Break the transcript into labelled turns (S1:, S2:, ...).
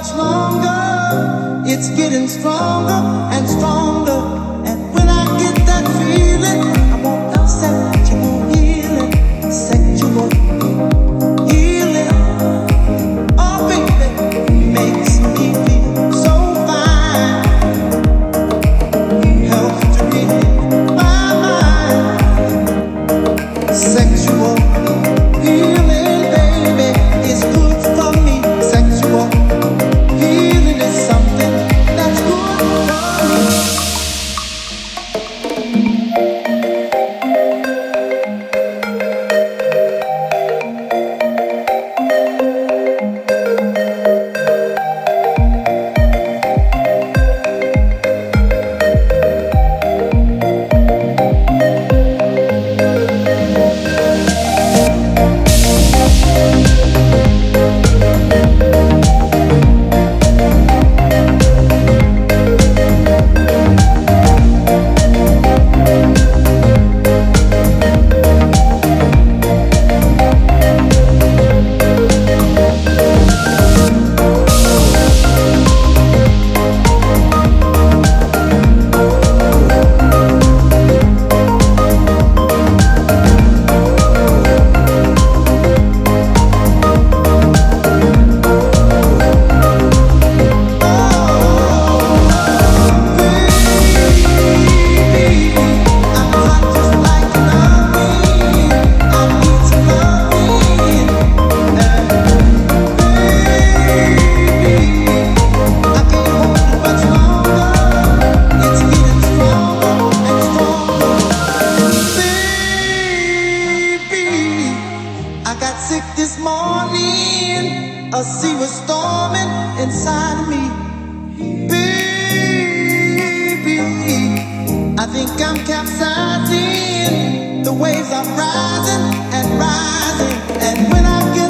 S1: much longer. It's getting stronger and think I'm capsizing. The waves are rising and rising. And when I get